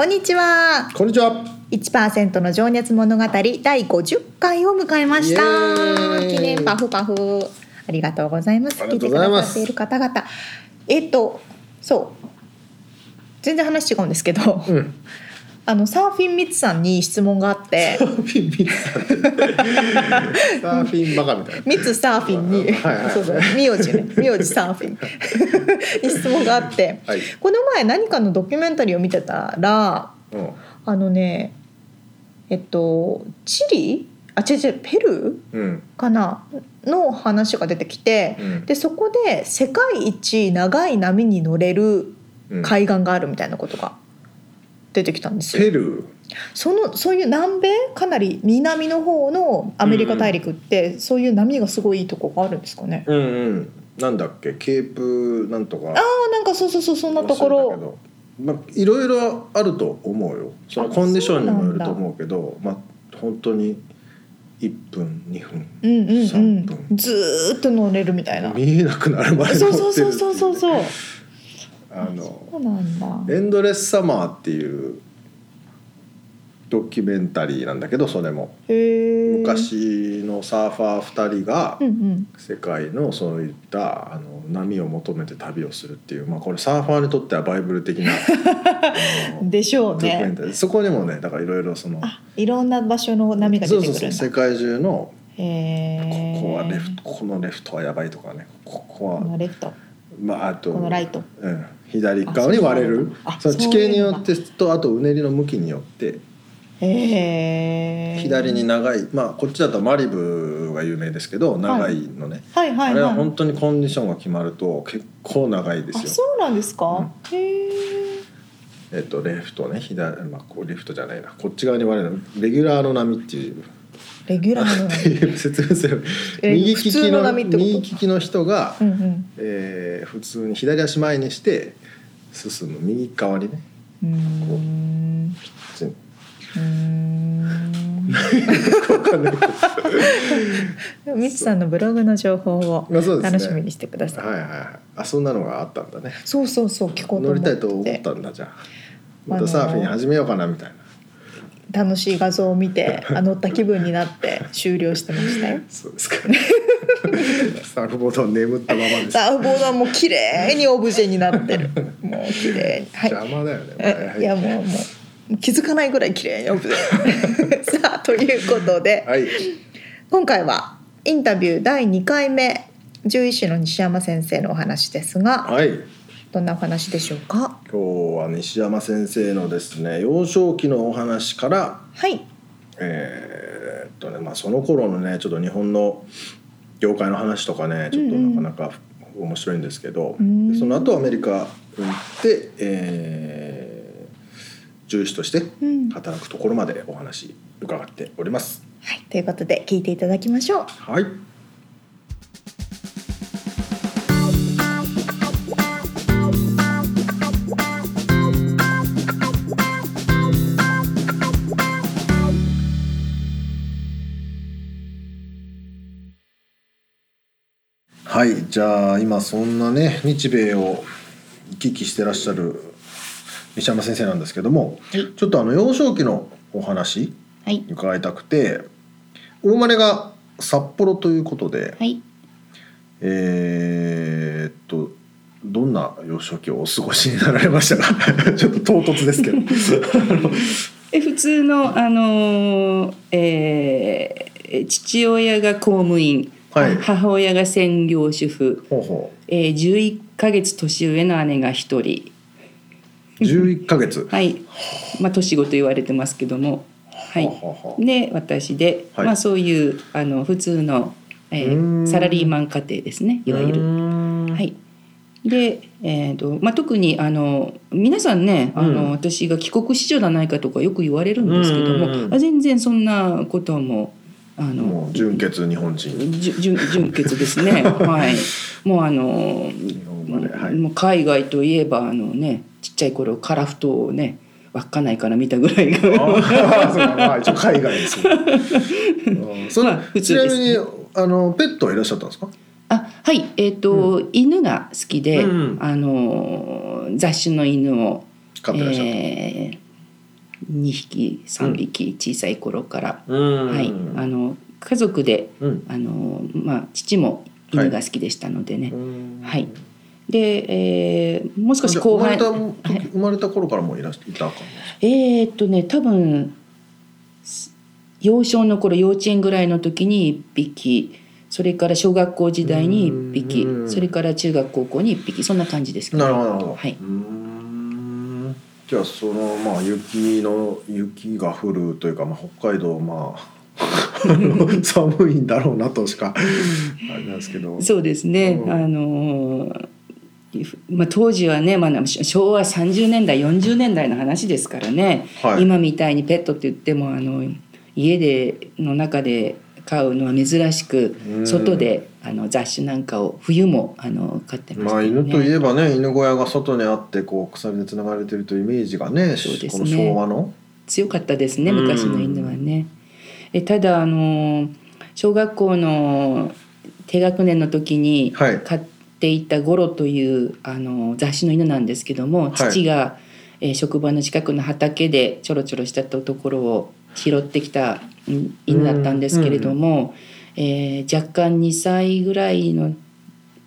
こんにちは。こんにちは。1%の情熱物語第50回を迎えました。記念パフパフ。ありがとうございます。ありがとうございます。聞いてくださっている方々。えっとそう。全然話違うんですけど、うん。あのサーフィンミツさんに質問があって。サーフィンミツさん。サーフィンバカみたいな。ミツサーフィンに、はいはいそうそう名字ね名字サーフィン。に質問があって、はい。この前何かのドキュメンタリーを見てたらうん。あのねえっとチリ？あ違う違うペルー？うん。かな？の話が出てきて、うん。でそこで世界一長い波に乗れるうん。海岸があるみたいなことが出てきたんですよ。ペルー？そのそういう南米？かなり南の方のアメリカ大陸って、そういう波がすごいいいとこがあるんですかね？うんうん。なんだっけ、ケープなんとか。ああなんかそうそうそうそんなところ。まあ、いろいろあると思うよ。そのあコンディションにもよると思うけど、まあ、本当に。一分、二分。うんうんう三ん分。ずーっと乗れるみたいな。見えなくなるまでそう乗ってるそうそうそうそうそう。あの。エンドレスサマーっていうドキュメンタリーなんだけどそれも。昔のサーファー2人が。世界のそういったあの波を求めて旅をするっていう、まあ、これサーファーにとってはバイブル的な でしょうドキュメンね。タリーそこにもねだからいろいろそのあいろんな場所の波が出てくる世界中の。ここはレフトこのレフトはやばいとかねこここはのレフト。まああとこのライト。うん、左側に割れるあその地形によってとあとうねりの向きによって。左に長いまあこっちだとマリブが有名ですけど長いのね、はいはいはい。あれは本当にコンディションが決まると結構長いですよ。あそうなんですか？へえ。えっとレフトね左まあこうレフトじゃないなこっち側に割れるレギュラーの波っていうレギュラーのっていう説明するえ右利きの右利きの人が、うんうん。えー普通に左足前にして進む。右側にね。うーん。う。ーん。みつさんのブログの情報を楽しみにしてください。はいはいはい。あそんなのがあったんだね。そうそうそう聞こう乗りたいと思ったんだじゃあ。またサーフィン始めようかなみたいな楽しい画像を見て あ乗った気分になって終了してましたよ。そうですか サーフボード眠ったままですサーフボードはもう綺麗にオブジェになってる。もう綺麗に。はい。邪魔だよね、えいやもうもう気づかないぐらい綺麗にオブジェ。さあということで、はい今回はインタビュー第2回目獣医師の西山先生のお話ですが、はいどんなお話でしょうか？今日は西山先生のですね幼少期のお話からはい。えーっとねまあその頃のねちょっと日本の業界の話とかねちょっとなかなか面白いんですけど、うんでその後アメリカに行って、えー、獣医師としてうん働くところまでお話伺っております。はい、ということで聞いていただきましょう。はいはいじゃあ今そんなね日米を行き来してらっしゃる西山先生なんですけども、はいちょっとあの幼少期のお話はい。伺いたくてお生まれが札幌ということで、はい。えーっとどんな幼少期をお過ごしになられましたか？ちょっと唐突ですけど え普通の、あのーえー父親が公務員はい。母親が専業主婦、ほうほえー、11ヶ月年上の姉が一人。う11ヶ月。はい。まあ年子と言われてますけども。はい。で私で、はい。まあそういうあの普通の、えうーサラリーマン家庭ですね。いわゆる。ん。はい。で、えーとまあ、特にあの皆さんねあの、うん。私が帰国子女じゃないかとかよく言われるんですけども、う全然そんなこともあの純血日本人。純純血ですね。はい。もうあの、はい。もう海外といえばあのねちっちゃい頃カラフトをね稚内から見たぐらいが。まあ一応海外です あ普ちなみにあのペットはいらっしゃったんですか？あはい。えっ、と、犬が好きで、うん。あの雑種の犬を飼ってらっしゃった、えー、2匹3匹小さい頃から、うん。はい。あの家族でうん。あの、まあ、父も犬が好きでしたのでね、うん。はい。で、えーもう少し後半じゃあ生まれた時はい。生まれた頃からもういらっしいたかえーっとね多分す幼少の頃幼稚園ぐらいの時に1匹それから小学校時代に1匹うん。それから中学高校に1匹そんな感じですけど。なるほどはいじゃあそのまあ雪の雪が降るというか、まあ、北海道まあ 寒いんだろうなとしかあれなんですけど。そうですね、うん。あのーまあ、当時はね、まあ、し昭和30年代40年代の話ですからね、はい。今みたいにペットって言ってもあの家での中で飼うのは珍しくうん。外であの雑種なんかを冬もあの飼ってましたまあ。犬といえばね犬小屋が外にあってこう鎖でつながれてるというイメージがねそうですね。この昭和の。強かったですねうん。昔の犬はね。えただあの小学校の低学年の時にはい。飼っていたゴロというあの雑種の犬なんですけども、はい。父が、えー職場の近くの畑でちょろちょろしたところを拾ってきたうん犬だったんですけれども、えー若干2歳ぐらいの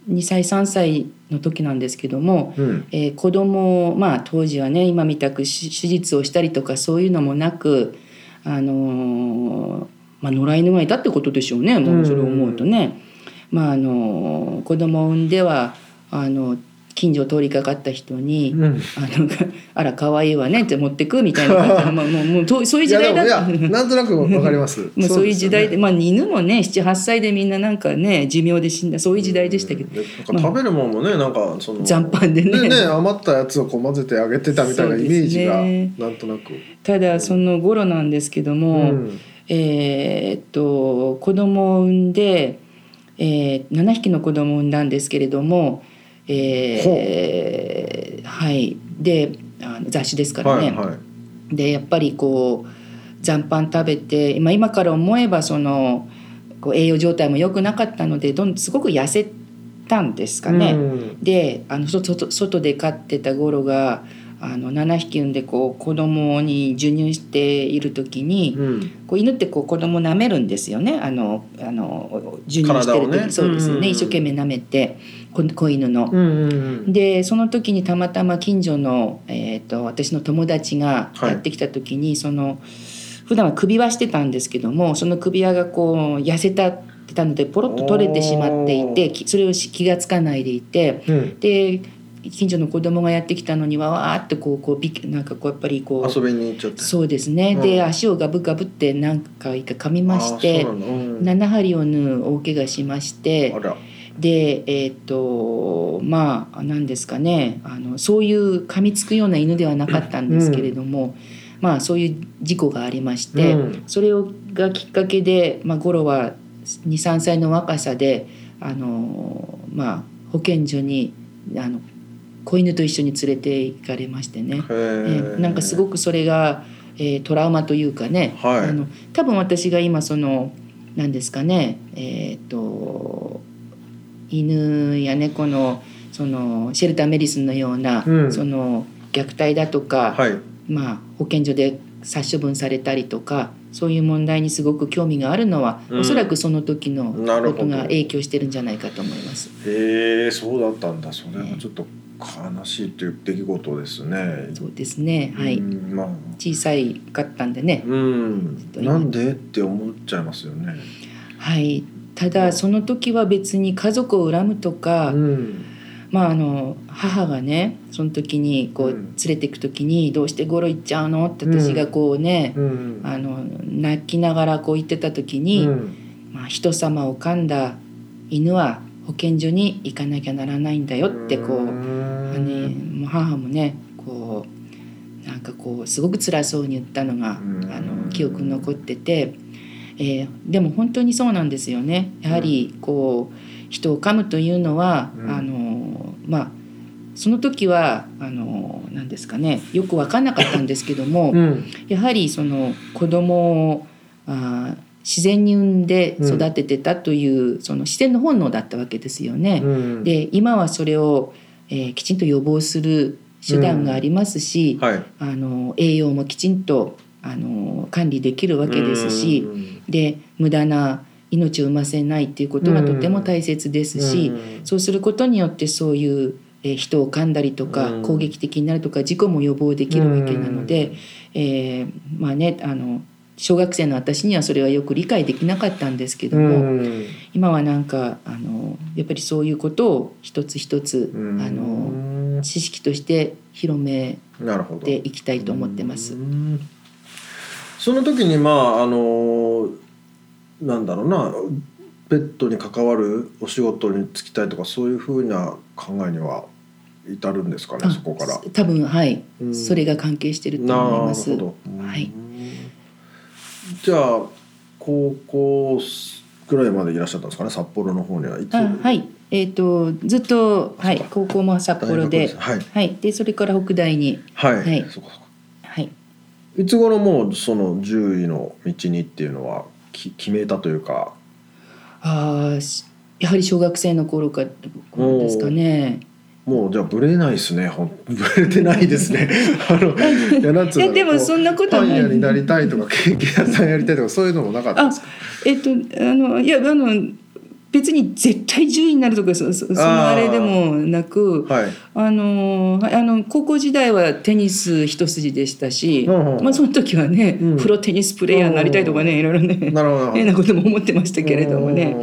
2歳3歳の時なんですけども、うん。えー子供をまあ当時はね今みたくし手術をしたりとかそういうのもなくあのーまあ野良犬がいたってことでしょうねもうそれを思うとね。まああのー子供を産んではあの近所を通りかかった人に「うん。あの あら可愛いわね」って持ってくみたいな。まあもうもうとそういう時代だいやでもいやなんとなくわかります。もうそういう時代でそうまあ犬もね78歳でみんななんかね寿命で死んだそういう時代でしたけど、すよねなんか食べるもんもねなんかその残飯でね。ね余ったやつをこう混ぜてあげてたみたいなイメージがねなんとなく、ただその頃なんですけども、うん。えーっと子供を産んで、えー、7匹の子供を産んだんですけれども、えーはい。であの雑種ですからね、はいはい。でやっぱりこう残飯食べて、まあ、今から思えばそのこう栄養状態も良くなかったのでどんすごく痩せたんですかね。うん。であの外外外で飼ってたゴロがあの7匹産んでこう子供に授乳している時に、うん。こう犬ってこう子供舐めるんですよね。あのあの授乳してる時、ね。そうですよね、うん一生懸命舐めて子子犬の。うんうんでその時にたまたま近所の、えー、と私の友達がはい。やってきた時に、その普段は首輪してたんですけどもその首輪がこう痩せたってたのでポロッと取れてしまっていてきそれをし気が付かないでいてうん。で近所の子供がやってきたのにわわーってこうこうなんかこうやっぱりこう遊びに行っちゃって。そうですね、うん。で足をガブガブって何回か噛みましてうなん。だ7針を縫う大怪我しましてでえっ、とまあ何ですかね。あのそういう噛みつくような犬ではなかったんですけれども、まあそういう事故がありまして、うん。それをがきっかけで、まあ、ゴロは23歳の若さであの、まあ、保健所にあの子犬と一緒に連れて行かれましてね。へえーーなんかすごくそれが、えートラウマというかね、はい。あの多分私が今その何ですかね。えっ、と犬や猫のそのシェルターメディスンのような、うん。その虐待だとか、はい。まあ、保健所で殺処分されたりとかそういう問題にすごく興味があるのは、うん。おそらくその時のことが影響してるんじゃないかと思います。へえそうだったんだ。それはちょっと悲しいという出来事ですね。そうですね、はい、うんまあ。小さいかったんでね、うん。なんでって思っちゃいますよね。はい。ただその時は別に家族を恨むとか、うん。まああの母がねその時にこううん。連れて行く時に「どうしてゴロ行っちゃうの?」って私がこうね、うん。あの泣きながらこう言ってた時うに、ん。まあ、人様を噛んだ犬は保健所に行かなきゃならないんだよってこう、ん。まあね、もう母もねこうなんかこうすごく辛そうに言ったのが、うん。あの記憶に残ってて、えーでも本当にそうなんですよね。やはりこう人を噛むというのは、うん。あのまあその時はあの何ですかねよく分かんなかったんですけども、うん。やはりその子供をあー自然に産んで育ててたという、その自然の本能だったわけですよね。うん。で今はそれを、えーきちんと予防する手段がありますし、はい。あの栄養もきちんとあの管理できるわけですし、で無駄な命を産ませないっていうことがとても大切ですし、うん。そうすることによってそういう、えー人を噛んだりとか、うん。攻撃的になるとか事故も予防できるわけなので、えーまあねあの小学生の私にはそれはよく理解できなかったんですけどうも、ん今はなんかあのやっぱりそういうことを一つ一つ、うんあの知識として広めていきたいと思ってますう。んその時にまああのなんだろうなペットに関わるお仕事に就きたいとかそういうふうな考えには至るんですかねあそこから。多分はい、うんそれが関係してると思います。なるほど。はいじゃあ高校ぐらいまでいらっしゃったんですかね？札幌の方には。いつ？あはい。えっ、とずっとはい高校も札幌で。大学すはい。はい。でそれから北大に。はい。はい。はい。いつ頃もうその獣医の道にっていうのはき決めたというか？あーしやはり小学生の頃か頃ですかね。もうじゃあブレないですね。ほん ブレてないですね。あのいやなんつうのでもそんなことはないパン屋になりたいとかケーキ屋さんやりたいとかそういうのもなかったんあですか？えっ、とあのいやあの別に絶対10位になるとかそそそのあれでもなくはい。あのはいあの高校時代はテニス一筋でしたし、うんうんまあ、その時はね、うんプロテニスプレーヤーになりたいとかね、いろいろねなるほど。変なことも思ってましたけれどもね。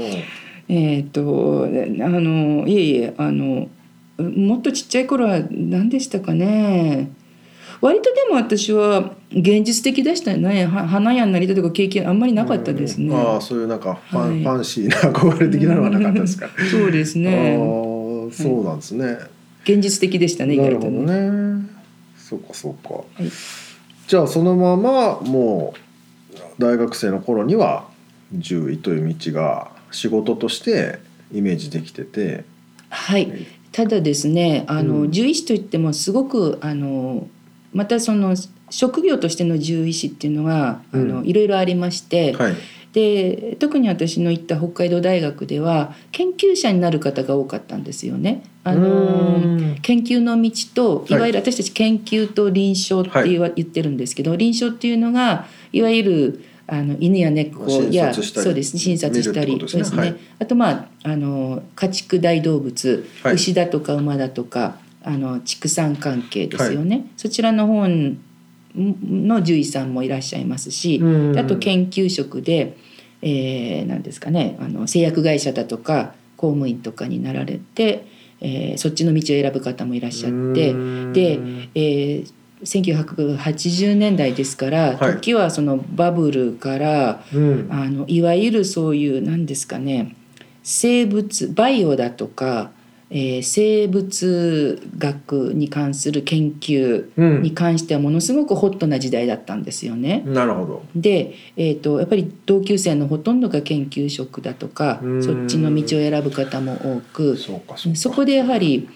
えっ、とあのいえいえあのもっとちっちゃい頃は何でしたかね割とでも私は現実的でしたねは花屋になりたいとか経験あんまりなかったですね。ああそういうなんかファン,、はいファンシーな憧れ的なのはなかったですか。そうですあねあそうなんですね。現実的でしたね意外とね。ね。そうかそうか。いじゃあそのままもう大学生の頃には獣医という道が仕事としてイメージできてて。はい、ただですねあの、うん。獣医師といってもすごくあのまたその職業としての獣医師っていうのが、あのうん。いろいろありまして、はい。で特に私の行った北海道大学では研究者になる方が多かったんですよね。あのうん。研究の道とはい。いわゆる私たち研究と臨床って言わ、言ってるんですけど臨床っていうのがいわゆるあの犬や猫や診察したりそうです診察したりそうですね、あとまああの家畜大動物、はい。牛だとか馬だとかあの畜産関係ですよね、そちらの方の獣医さんもいらっしゃいますし、うん。あと研究職で、えー、なんですかねあの製薬会社だとか公務員とかになられて、えーそっちの道を選ぶ方もいらっしゃってうん。で、えー1980年代ですから、はい時はそのバブルからうんあのいわゆるそういう何ですかね生物バイオだとか、えー生物学に関する研究うんに関してはものすごくホットな時代だったんですよね。なるほど。で、えー、とやっぱり同級生のほとんどが研究職だとかうんそっちの道を選ぶ方も多く。そこでやはり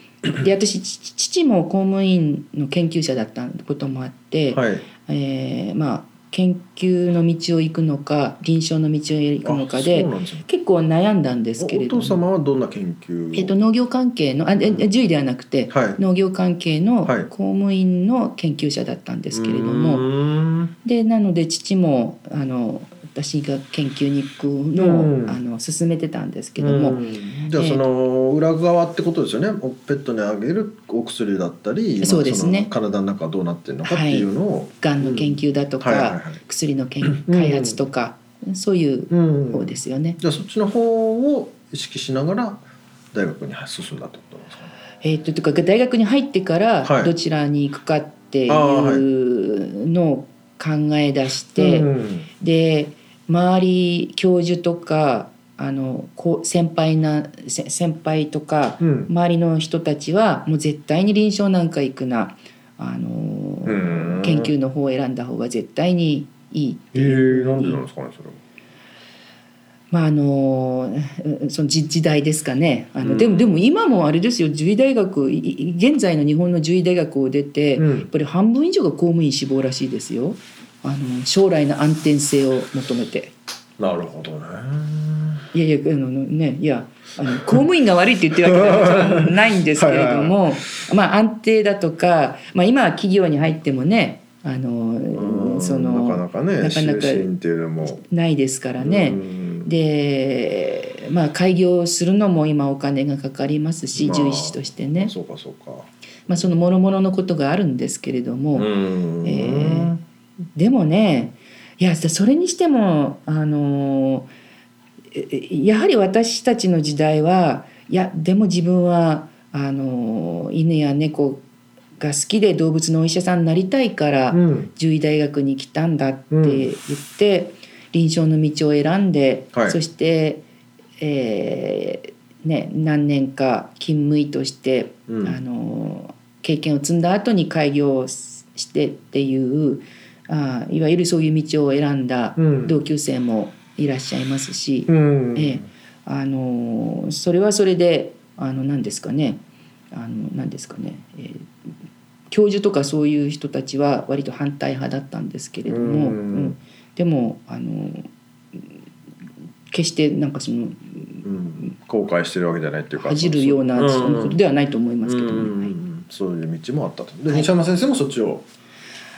で私ち父も公務員の研究者だったこともあって、はい。えーまあ研究の道を行くのか臨床の道を行くのかあでね結構悩んだんですけおおれども、父様はどんな研究を？えー、と農業関係のあえ獣医ではなくて、はい。農業関係のはい公務員の研究者だったんですけれども。も。でなので父もあの私が研究に行くのを、うん。あの進めてたんですけども、うん。じゃあその裏側ってことですよね。おペットにあげるお薬だったり、まあそうですね。の体の中どうなってるのかっていうのを、がんの研究だとか、はいはいはい。薬の開発とか、そういううん。方ですよね。じゃあそっちの方を意識しながら大学に進んだってことなんですか？ね。えー、ととか大学に入ってからはい。どちらに行くかっていうのを考え出して、うんで周り教授とかあのこう先輩なせ先輩とか、うん。周りの人たちはもう絶対に臨床なんか行くな。あのうん。研究の方を選んだ方が絶対にいいえー、なんでなんですかねそれは。まああのうんその時時代ですかね。あの、うん。でもでも今もあれですよ。獣医大学いい現在の日本の獣医大学を出て、うん。やっぱり半分以上が公務員志望らしいですよあの将来の安定性を求めて。なるほどね。いやいやあのねいやあの公務員が悪いって言ってるわけじゃないんですけれどもまあ安定だとか、まあ、今は企業に入ってもねあのうんそのなかなかねなかなか終身っていうのもないですからね。うんでまあ開業するのも今お金がかかりますしまあ獣医師としてね、そうかそうか。まあ、その諸々のことがあるんですけれども、うんえでもねいやそれにしてもあのえやはり私たちの時代はいやでも自分はあの犬や猫が好きで動物のお医者さんになりたいから、うん。獣医大学に来たんだって言って、臨床の道を選んで、はい。そして、えーね、何年か勤務医として、うん。あの経験を積んだ後に開業してっていうあいわゆるそういう道を選んだうん。同級生もいらっしゃいますし、うん。ええあのそれはそれであの何ですかねあの何ですかね、えー教授とかそういう人たちは割と反対派だったんですけれども、うん。うん。でもあの決してなんかそのうん。後悔してるわけじゃないっていうか恥じるようなそそのことではないと思いますけども、うん。はい。そういう道もあったと。で西山先生もそっちを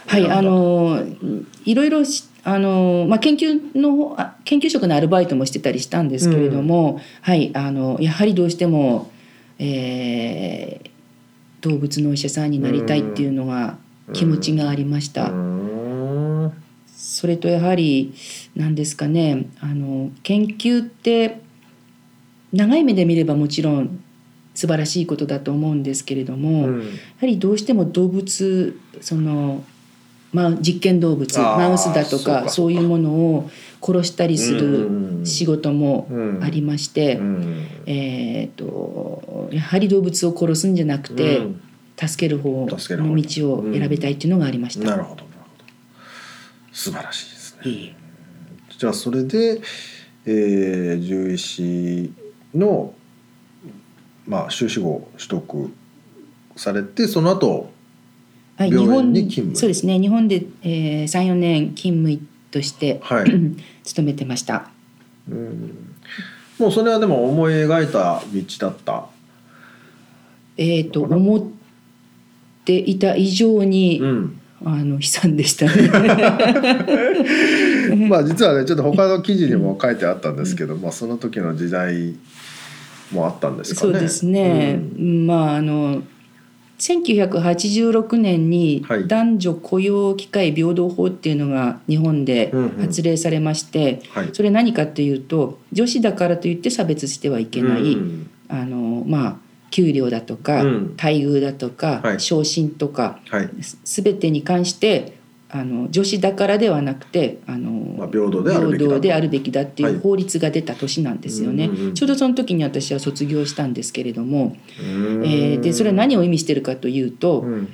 はい、あのいろいろしあの、まあ、研究のあ研究職のアルバイトもしてたりしたんですけれども、はい、あのやはりどうしても、えー動物のお医者さんになりたいっていうのが気持ちがありました。うん。それとやはり何ですかねあの研究って長い目で見ればもちろん素晴らしいことだと思うんですけれども、うん。やはりどうしても動物その、まあ、実験動物マウスだとかそういうものを殺したりすうん。る仕事もうん。ありまして、うん。えー、とやはり動物を殺すんじゃなくて、うん。助ける方の道を選びたいっていうのがありました。なるほど素晴らしいですね。いい。じゃあそれで、えー、獣医師のまあ修士号を取得されてその後はい、日本に勤務？そうですね日本で、えー、34年勤務医として、はい 勤めてました。うんもうそれはでも思い描いた道だった？えー、と思っていた以上に、うんあの悲惨でしたね。まあ実はねちょっと他の記事にも書いてあったんですけど、まあその時の時代もあったんですかね。そうですね、うんまああの1986年にはい。男女雇用機会平等法っていうのが日本で発令されまして、はい。それ何かというと女子だからといって差別してはいけない、うんあのまあ給料だとか、うん。待遇だとか、はい。昇進とかはい。す全てに関してあの女子だからではなくてあの、まあ平等であるべきだ平等であるべきだってはい。いう法律が出た年なんですよね、うんうんうん。ちょうどその時に私は卒業したんですけれども、うん。えーでそれは何を意味してるかというと、うん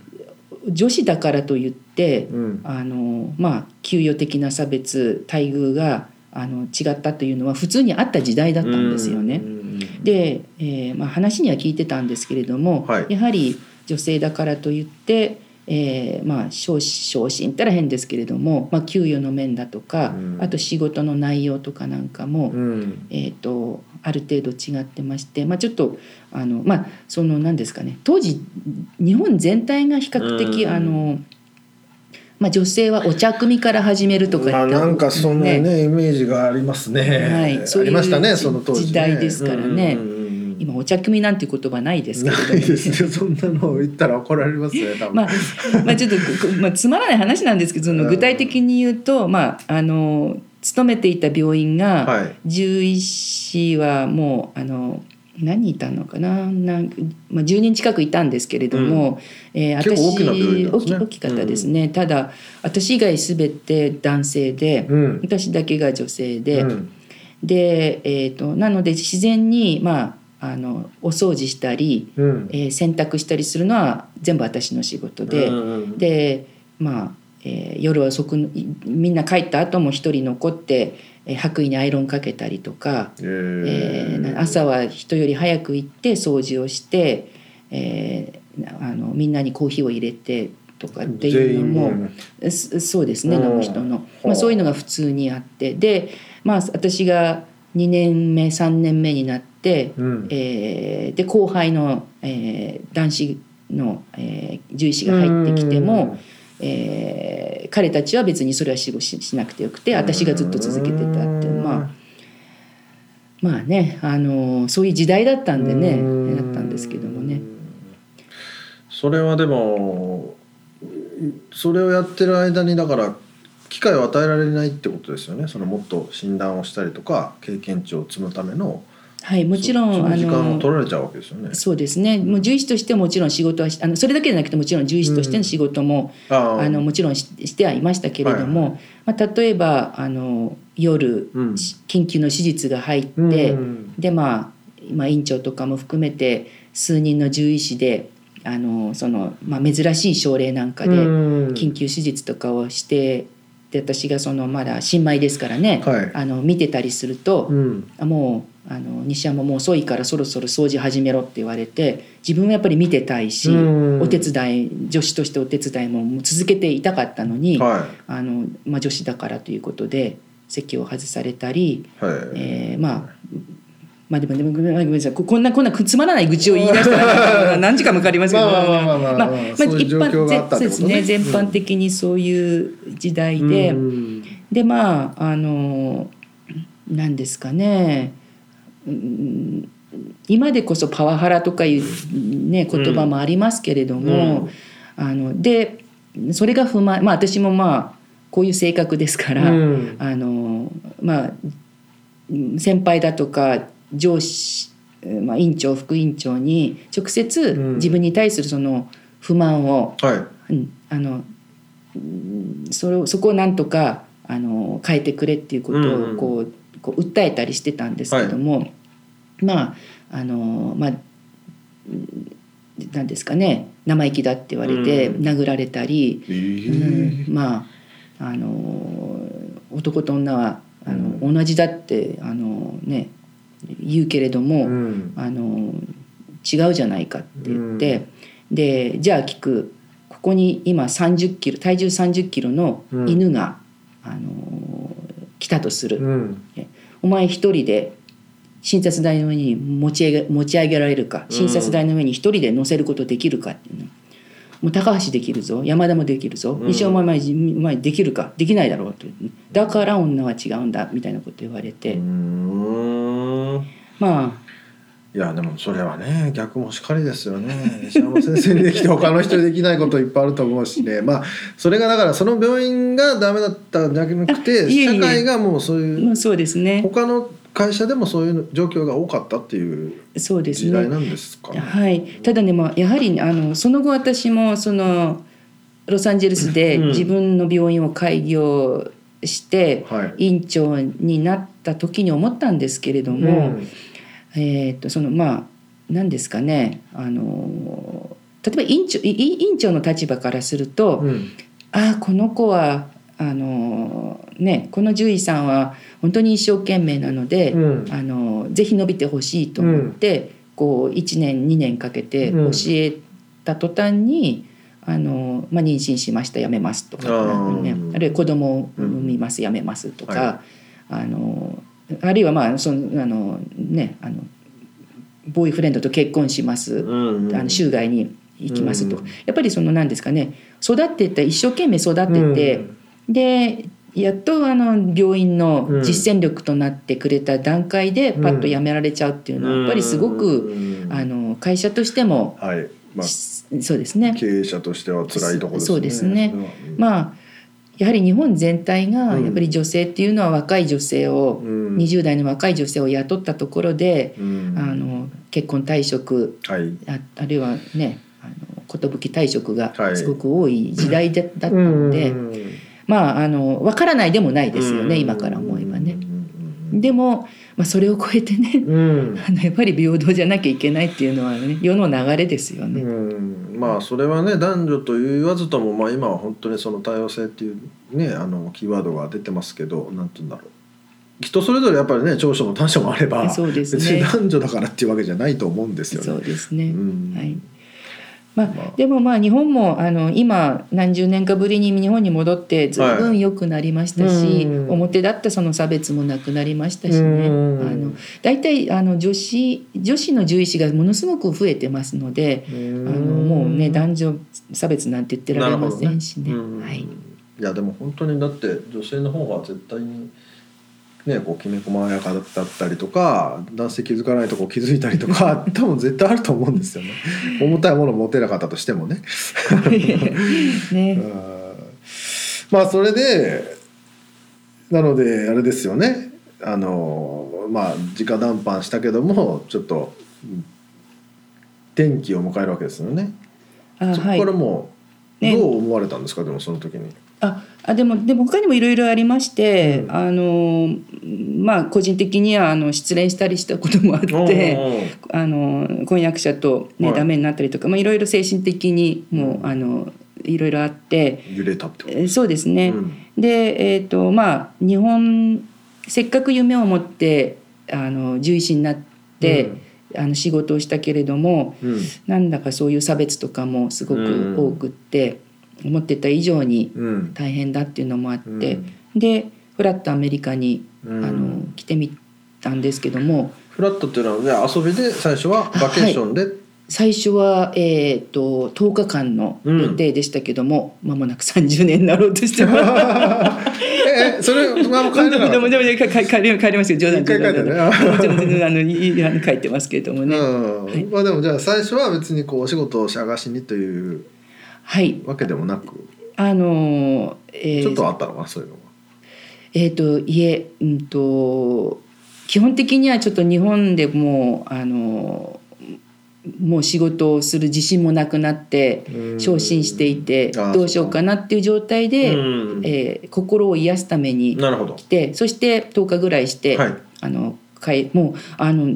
女子だからといって、うん。あのまあ給与的な差別待遇があの違ったというのは普通にあった時代だったんですよね。うん。で、えーまあ、話には聞いてたんですけれども、はい。やはり女性だからといって、えーまあ、昇昇進ったら変ですけれども、まあ、給与の面だとか、うん。あと仕事の内容とかなんかも、うん。えー、とある程度違ってまして、まあ、ちょっとあのまあその何ですかね当時日本全体が比較的、うん。あの、まあ、女性はお茶組から始めるとかまあなんかそのねイメージがありますね。はいそういうありましたねその当時代ですからね。うんうんうん今お茶組なんていう言葉ないですけれども。ね。そんなのを言ったら怒られますね 多分。まあ、まあちょっと、こまあ、つまらない話なんですけどそのうん具体的に言うと、まあ、あの勤めていた病院が、はい。獣医師はもうあの何人いたのかな？なんか、まあ、10人近くいたんですけれども、えー結構大きな病院なんですね大きかったですね、ただ私以外全て男性で、うん。私だけが女性で、うん。で、えー、となので自然に、まあ、あのお掃除したり、うん。えー洗濯したりするのは全部私の仕事で、うんでまあ、えー夜遅くいみんな帰った後も一人残って、えー白衣にアイロンかけたりとか、ええーーな朝は人より早く行って掃除をして、えーあのみんなにコーヒーを入れてとかっていうのも。そそうですねうん。あの人の、はあまあ、そういうのが普通にあって。で、まあ、私が2年目3年目になって、うん。えーで後輩の、えー男子の、えー獣医師が入ってきても、えー彼たちは別にそれは死後ししなくてよくて私がずっと続けてたっていうまあまあねあのそういう時代だったんでねうん。だったんですけどもね。それはでもそれをやってる間にだから機会を与えられないってことですよね。そのもっと診断をしたりとか経験値を積むためのはい、もちろん時間あを取られちゃうわけですよね。そうですね。もう獣医師としてももちろん仕事はしあのそれだけじゃなくてもちろん獣医師としての仕事も、ああのもちろんししてはいましたけれども、まあ、例えばあの夜、うん。し緊急の手術が入って、うんでまあ今院長とかも含めて数人の獣医師であのその、まあ、珍しい症例なんかでうん。緊急手術とかをしてで私がそのまだ新米ですからね、はい。あの見てたりすると、うん。あもうあの西山もう遅いからそろそろ掃除始めろって言われて自分はやっぱり見てたいし、うん。お手伝い女子としてお手伝いももう続けていたかったのに、はあのまあ、女子だからということで席を外されたり、いはい。えーまあまあでもでもごめんごめんなさい。ここんなこんなつまらない愚痴を言い出したら何時間もかかりますけど。まあまあまあまあまあそうですね。全般的にそういう時代で。うん。でまああの何ですかね。うん今でこそパワハラとかいう、ね、言葉もありますけれども、あのでそれが不満まあ私もまあこういう性格ですから、うん。あのまあ先輩だとか上司、まあ、院長副院長に直接うん。自分に対するその不満を、はい。うんあのうんそれをそこをなんとかあの変えてくれっていうことうんをこう,、こう訴えたりしてたんですけども、まああのまあうんなんですかね生意気だって言われてうん。殴られたり、えうーんまああの男と女はあの、同じだってあの、ね、言うけれども、うん。あの違うじゃないかって言って、でじゃあ聞くここに今30キロ体重30キロの犬が、あの来たとする、うん。お前一人で診察台の上に持ち上げ持ち上げられるか診察台の上に一人で乗せることできるかっていうの。もう高橋できるぞ山田もできるぞうん。西尾前お前できるかできないだろうとだから女は違うんだみたいなこと言われて、うんまあ。いやでもそれはね逆もしかりですよね。石山先生にできて他の人にできないこといっぱいあると思うしね。まあそれがだからその病院がダメだったんじゃなくて 社会がもうそういうまあそうですね。他の会社でもそういう状況が多かったっていうそうですね。時代なんですかね。はい、ただね、まあ、やはりねあのその後私もそのロサンゼルスでうん自分の病院を開業して、はい院長になった時に思ったん。ですけれども、えーっとそのまあ何ですかねあの例えば院長いい院長の立場からすると、うん。うんああこの子はあのねこの獣医さんは本当に一生懸命なので、うん。あのぜひ伸びてほしいと思って、こう1年2年かけて教えた途端に、あのまあ、妊娠しましたやめますとか、ね、あるいは子供を産みます、やめますとか、はあのあるいはまあそのあのねあのボーイフレンドと結婚します、うんうん。あの州外に行きますと、うんやっぱりその何ですかね育ってった一生懸命育てて、でやっとあの病院の実践力となってくれた段階でパッと辞められちゃうっていうのはやっぱりすごく、うん。あの会社としても、はい。まあそうですね。経営者としては辛いところですね。そうですね。まあやはり日本全体がうん。やっぱり女性っていうのは若い女性を、うん。20代の若い女性を雇ったところで、うん。あの結婚退職はい。ああるいはね寿退職がはい。すごく多い時代だ,、だったので、うんまああの分からないでもないですよね、今から思えばね。でも、まあ、それを超えてねうん。あのやっぱり平等じゃなきゃいけないっていうのはね世の流れですよね。うん。まあそれはね男女と言わずとも、まあ、今は本当にその多様性っていうねあのキーワードが出てますけどなんて言うんだろう。人それぞれやっぱりね長所も短所もあればそうですね。別に男女だからっていうわけじゃないと思うんですよね。そうですね、うん。はいまあまあ。でもまあ日本もあの今何十年かぶりに日本に戻ってずいぶん良くなりましたし、うん。表立ったその差別もなくなりましたしね、うん。あの大体あの女子女子の獣医師がものすごく増えてますので、ああのもうね男女差別なんて言ってられませんしね。うんはい。いやでも本当にだって女性の方が絶対にねこうきめ細やかだったりとか男性気づかないとこ気づいたりとか 多分絶対あると思うんですよね。重たいもの持てなかったとしてもね。ね。うん。まあそれでなのであれですよね。あのまあ直談判したけどもちょっとうん転機を迎えるわけですよね。そこからもうね。どう思われたんですか、でもその時に。ああでもでも他にもいろいろありまして、うん。あのまあ個人的にはあの失恋したりしたこともあってあの婚約者と、ねはい。ダメになったりとか、まあ、いろいろ精神的にもうあのいろいろあって、揺れたってこと？えーそうですね。うん。で、えーとまあ、日本せっかく夢を持ってあの獣医師になって、あの仕事をしたけれどもうん。なんだかそういう差別とかもすごく多くって、思ってた以上にうん。大変だっていうのもあって、うん。でフラッとアメリカに、うん。あの来てみたんですけどもフラットっていうのは、ね、遊びで最初はバケーションで、最初は、えー、と10日間の予定でしたけども、間もなく30年になろうとしてます。ええそれまあ帰れなかった？でもでも帰り帰りますけど冗談一回帰ってあのいいあの書いてますけれどもね、うんまあでもじゃあ最初は別にこうお仕事を探しにというはい。わけでもなく、あのえーちょっとあったのかなそういうのが。えっ、といえうんと基本的にはちょっと日本でもうあのもう仕事をする自信もなくなってうん。昇進していてどうしようかなっていう状態で、うん。えー心を癒すために来。てそして10日ぐらいして、はい。あのかいもうあの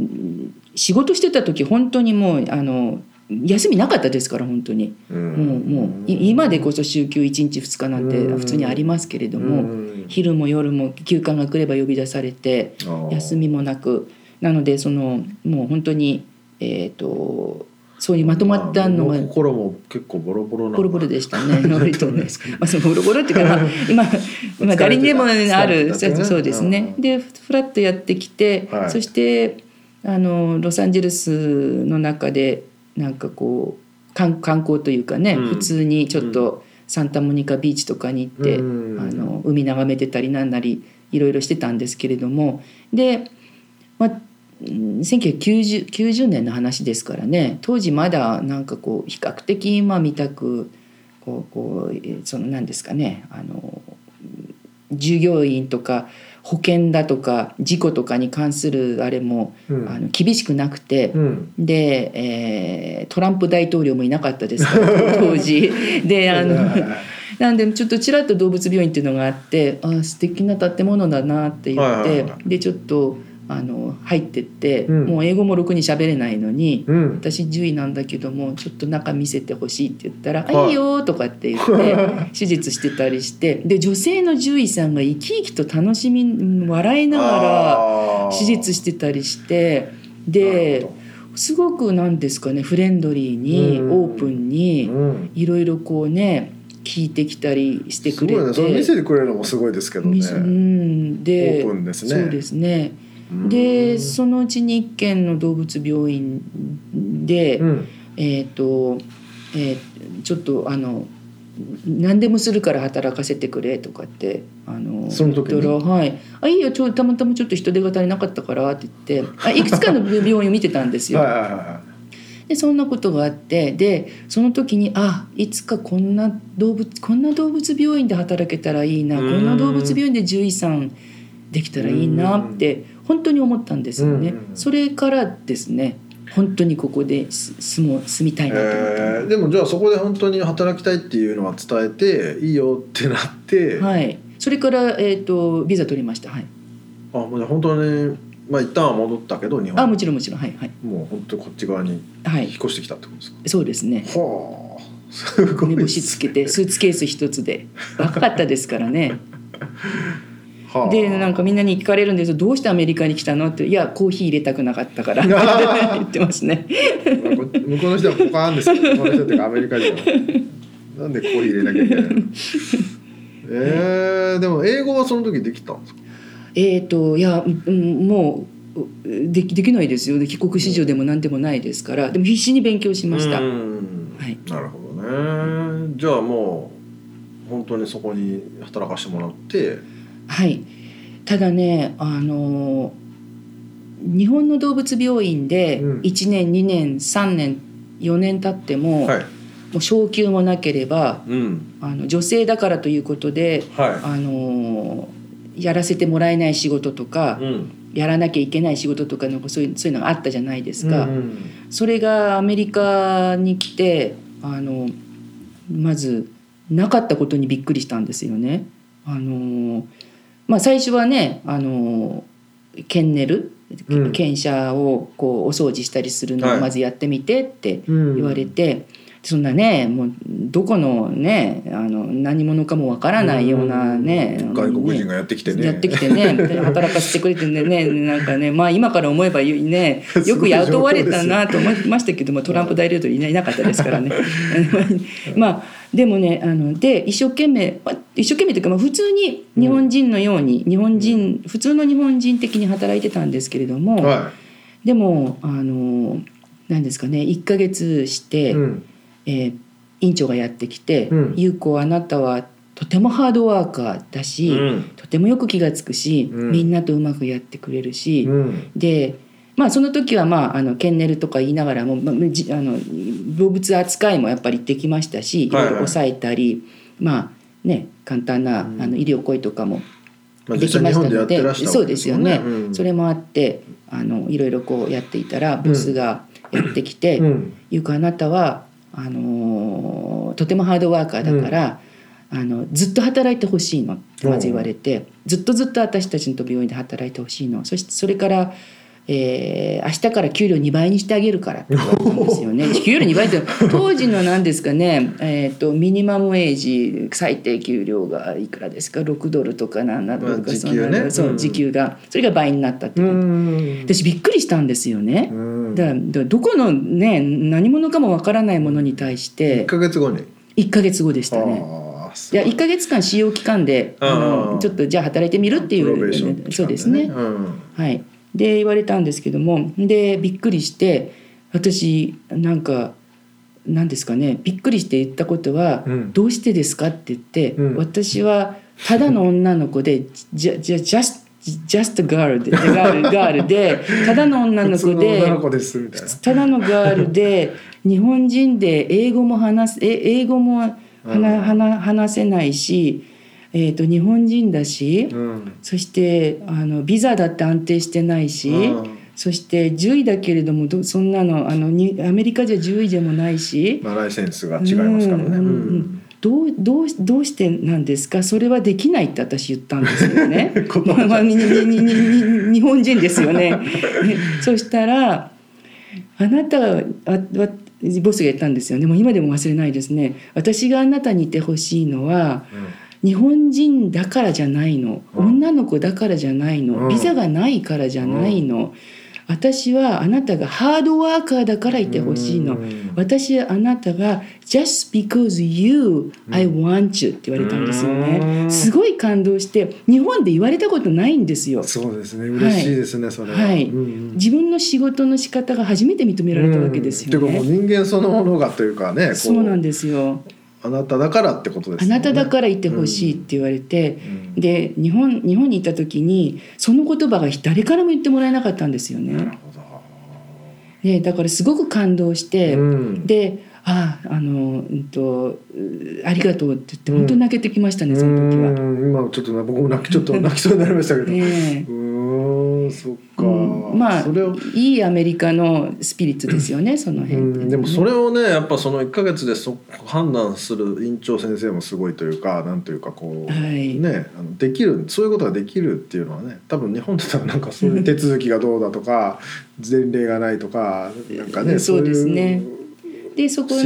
仕事してた時本当にもうあの休みなかったですから本当に、うん。もうもうい今でこそ週休1日2日なんてうん。普通にありますけれども、うん。昼も夜も休暇が来れば呼び出されて休みもなく。なのでそのもう本当にえっ、とそういうまとまったのがまあ心も結構ボロボロなボロボロでしたね。割とね。まあそのボロボロっていうか、まあ、今今誰にでもあるそうですね。うん。でフラッとやってきて、はい。そしてあのロサンゼルスの中でなんかこう観観光というかね、うん。普通にちょっとサンタモニカビーチとかに行って、うん。あの海眺めてたりなんなりいろいろしてたんですけれども。で、まあ、うん1990 90年の話ですからね。当時まだなんかこう比較的今見たくこうこうえーその何ですかねあの従業員とか保険だとか事故とかに関するあれも、うん。あの厳しくなくて。うん。で、えートランプ大統領もいなかったですから 当時。であのなんでちょっとちらっと動物病院っていうのがあってあ素敵な建物だなって言って、はいはいはでちょっとあの入ってって、うん。もう英語もろくに喋れないのに、うん。私獣医なんだけどもちょっと中見せてほしいって言ったら「はい。あいいよ」とかって言って 手術してたりしてで女性の獣医さんが生き生きと楽しみ笑いながら手術してたりしてでほすごくなんですかねフレンドリーにうん。オープンにいろいろこうね聞いてきたりしてくれて。ね。それ見せてくれるのもすごいですけどね。みうん。でオープンですね。そうですね。うん。でそのうちに一軒の動物病院で、うん。えっ、と、えーちょっとあの何でもするから働かせてくれとかってあのその時に？はい「あいいよちょたまたまちょっと人手が足りなかったから」って言ってあいくつかの 病院を見てたんですよ。はいはいはでそんなことがあってでその時にあいつかこんな動物こんな動物病院で働けたらいいなこうん。んな動物病院で獣医さんできたらいいなって本当に思ったんですよね。うんそれからですね本当にここです住もう住みたいなと思った。えー。でもじゃあそこで本当に働きたいっていうのは伝えていいよってなって、はい、それから、えー、とビザ取りました、はい、あもうね本当にまあ一旦は戻ったけど日本あもちろんもちろん。はいはい、もう本当こっち側にはい。引っ、越してきたってことですか、そうですね。はあ。すごい目星つけてスーツケース一つで。若かったですからね はあ。でなんかみんなに聞かれるんですよ。どうしてアメリカに来たの?」って「いやコーヒー入れたくなかったから」言ってますね。向こうの人はポカーンです向こうの人っていうかアメリカ人はなんでコーヒー入れなきゃいけないの？えー、でも英語はその時できたんですか？えっ、といや、うん、もうできできないですよ。で帰国子女でも何でもないですから。でも必死に勉強しました。うん。はい。なるほどね。じゃあもう本当にそこに働かしてもらってはい、ただねあの日本の動物病院でうん。1年2年3年4年経っても,、はい。もう昇給もなければうん。あの女性だからということではあのやらせてもらえない仕事とかい、うん。やらなきゃいけない仕事とかなんかそういうそういうのがあったじゃないですか。うん。それがアメリカに来てあのまずなかったことにびっくりしたんですよね。あのまあ、最初はねあのケンネルうん。犬舎をこうお掃除したりするのはい。をまずやってみてってうん。言われて、そんなねもうどこのねあの何者かもわからないようなね、うん。外国人がやってきてね。やってきてねで 働かせてくれてねねなんかねまあ今から思えばねよ。く雇われたなと思いましたけどもトランプ大統領いないいなかったですからね。まあでもねあので一生懸命まあ一生懸命というか、まあ、普通に日本人のように、日本人普通の日本人的に働いてたんですけれども、はでもあの何ですかね1ヶ月して、い、うん。えー院長がやってきてうん「優子あなたはとてもハードワーカーだし、うん。とてもよく気が付くし、うん。みんなとうまくやってくれるし、うん。でまあその時はまああのケンネルとか言いながらも、まあ、じあの動物扱いもやっぱりできましたしいろいろ抑えたり、まあね簡単な、うん。あの医療行為とかもまあ、できましたのでそうですよね、うん。それもあってあのいろいろこうやっていたらボスがやってきてうん「ゆうこあなたはあのーとてもハードワーカーだから、あのずっと働いてほしいの」ってまず言われて、ずっとずっと私たちの病院で働いてほしいの。そしてそれから、えー明日から給料2倍にしてあげるから」って言われたんですよね。給料2倍って当時の何ですかね、えー、とミニマムウェージ最低給料がいくらですか？6ドルとか何ドルとかまあそんな時給ね。そううん。時給が。それが倍になったってういう、ん。私びっくりしたんですよね。うん。だからどこのね何者かもわからないものに対し1てヶ月後に。1ヶ月後でしたね。いや1ヶ月間使用期間でああのーちょっとじゃあ働いてみるっていう期間そうですね。うん。はい、で言われたんですけどもでびっくりして私なんか何ですかねびっくりして言ったことは「うん。どうしてですか?」って言って、うん。私はただの女の子で じゃじゃ just just a girl でガールガールでただの女の子で女の子ですみたいな。ただのガールで日本人で英語も話すえ英語も話話せないし、えー、と日本人だし、うん。そしてあのビザだって安定してないし、うん。そして10位だけれどもどそんなのあのにアメリカじゃ10位でもないし。まあライセンスが違いますからね。うんうんうん。どうどうどうしてなんですか？それはできないって私言ったんですよね。断っちゃうまあまあににににに日本人ですよね。ね そしたらあなたはボスが言ったんですよ。ねもう今でも忘れないですね。私があなたにいてほしいのは日本人だからじゃないの、うん。女の子だからじゃないの、うん。ビザがないからじゃないの、私はあなたがハードワーカーだからいてほしいの、うん。私はあなたが just because you I want you って言われたんですよね、うん。すごい感動して日本で言われたことないんですよ。そうですね。嬉しいですね、それは、はい。うんうん。自分の仕事の仕方が初めて認められたわけですようん、っていうかもうね、人間そのものがというかねこそうなんですよあなただからってことですね。なただからいてほしいって言われて、うん。で日本日本にいた時にその言葉が誰からも言ってもらえなかったんですよね。なるほど。でだからすごく感動して、うん。で「あああの、うんと、うありがとう」って言って本当に泣けてきましたね、その時は。うん。今ちょっとね僕も泣きちょっと泣きそうになりましたけど、ねえ。うーんそっか、うんまあそれを。いいアメリカのスピリッツですよねそのう辺って、ん。でもそれをねやっぱその1か月でそ判断する院長先生もすごいというかなんというかこう、はい。ねあのできるそういうことができるっていうのはね多分日本だったらなんかそういう手続きがどうだとか前例がないとかなんかねそうですね。でそこの、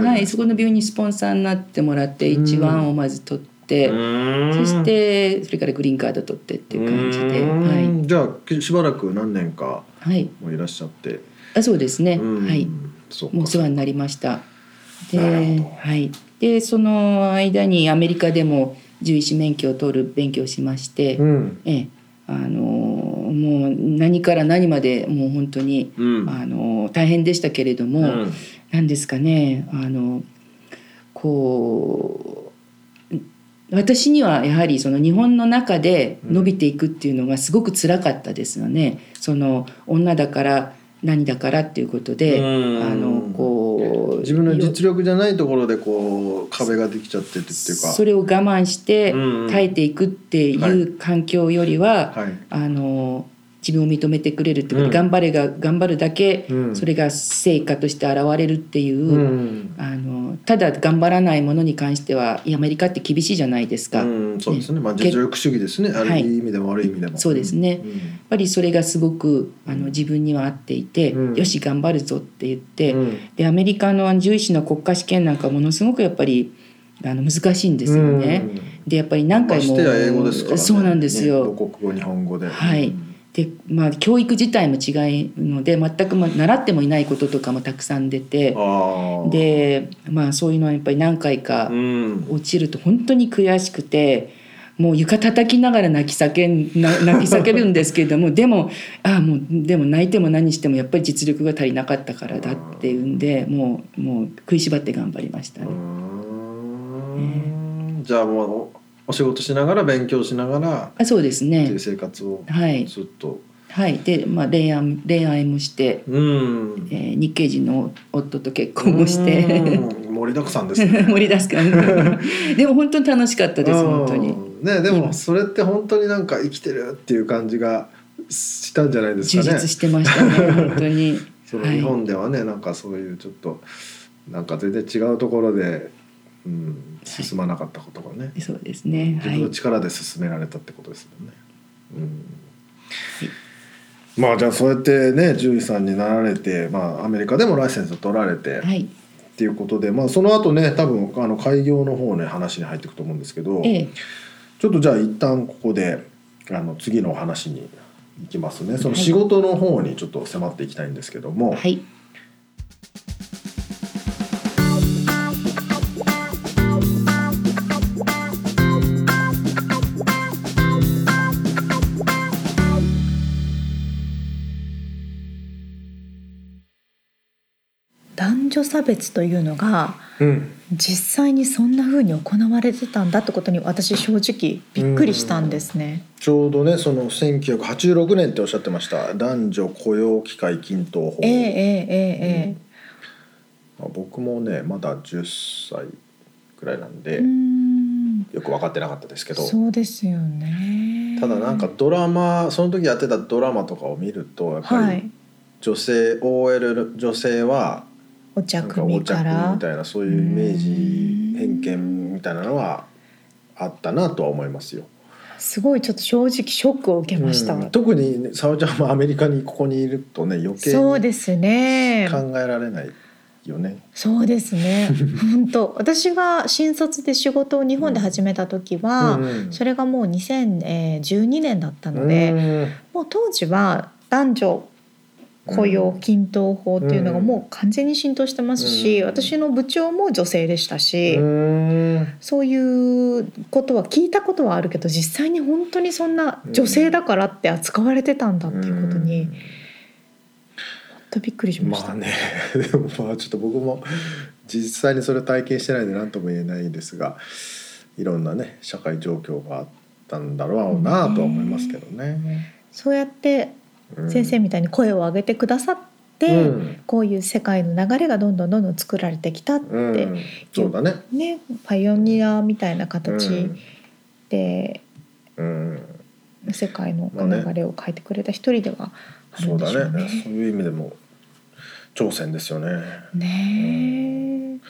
ね。はい、そこの病院にスポンサーになってもらってうん一番をまず取って、うん。そしてそれからグリーンカード取ってっていう感じで、うん。はい。じゃあしばらく何年かはい、もういらっしゃって、あそうですね、うん。はい。そうかもうお世話になりました。で,、なるほど。はい、でその間にアメリカでも獣医師免許を取る勉強をしまして、うん。ええ。あのもう何から何までもう本当に、うん。あの大変でしたけれども、うん。何ですかね。あのこう私にはやはりその日本の中で伸びていくっていうのがすごく辛かったですよね。その女だから何だからっていうことで、うん。あのこう自分の実力じゃないところでこう壁ができちゃっててっていうか。それを我慢してうん耐えていくっていう環境よりは、はい。あの自分を認めてくれるってことで、うん頑張れが頑張るだけ、うんそれが成果として現れるっていう、うんあのただ頑張らないものに関してはアメリカって厳しいじゃないですか。うん、そうですね。まあけ実力主義ですね。ある意味でも悪い意味でも。そうですねうんやっぱりそれがすごくあの自分には合っていて、うんよし頑張るぞって言って、うんでアメリカの獣医師の国家試験なんかものすごくやっぱりあの難しいんですよね。でやっぱり何回も。そうなんですよ。ね母国語日本語で。はいうんでまあ教育自体も違うので全くまあ習ってもいないこととかもたくさん出てでまあそういうのはやっぱり何回かうん。落ちると本当に悔しくてもう床叩きながら泣き叫んな 泣き叫ぶんですけれどもでもああもうでも泣いても何してもやっぱり実力が足りなかったからだっていうんでもうもう食いしばって頑張りましたうね。んじゃあもうおお仕事しながら勉強しながらあそうですねっていう生活をはいずっと。はいで、まあ、恋愛恋愛もして、うん。えー日系人の夫と結婚もして。うん盛りだくさんですね。盛り出すからでも本当に楽しかったです本当にうんねでもそれって本当になんか生きてるっていう感じがしたんじゃないです充かね。実してましたね本当にはい その日本ではね、なんかそういうちょっとなんか全然違うところで、うん、進まなかったことがね、そうですね。自分のはい力で進められたってことですもんね。うん、まあじゃあそうやってね獣医さんになられて、まあ、アメリカでもライセンスを取られて、はい。っていうことで、まあ、その後ね多分あの開業の方ね話に入っていくと思うんですけど、ええ。ちょっとじゃあ一旦ここであの次のお話に行きますね。その仕事の方にちょっと迫っていきたいんですけども、はい女差別というのがうん。実際にそんな風に行われてたんだってことに私正直びっくりしたんですね。ちょうどねその1986年っておっしゃってました。男女雇用機会均等法、ええええええまあ、僕もねまだ10歳くらいなんで、よく分かってなかったですけど。そうですよね。ただなんかドラマその時やってたドラマとかを見るとやっぱりはい。女性、OL 女性はお茶組茶組からみたいなそういうイメージうん偏見みたいなのはあったなとは思いますよ。すごいちょっと正直ショックを受けました。うん特にね沙織ちゃんもアメリカにここにいるとね余計にそうですね。考えられないよね。そうですね。本当私が新卒で仕事を日本で始めた時は、うんそれがもう2012年だったので、うんもう当時は男女雇用均等法っていうのがもう完全に浸透してますし、うん私の部長も女性でしたし、うんそういうことは聞いたことはあるけど実際に本当にそんな女性だからって扱われてたんだっていうことに、本当びっくりしました。まあね でもまあちょっと僕も実際にそれ体験してないんで何とも言えないんですがいろんなね社会状況があったんだろうなとは思いますけどね。そうやってうん先生みたいに声を上げてくださって、うんこういう世界の流れがどんどんどんどん作られてきたって、うん、そうだね。ねパイオニアみたいなう形んで、うん、世界のまあね流れを変えてくれた一人ではあるそうんだでしょうね。ね。そういう意味でも挑戦ですよね。ね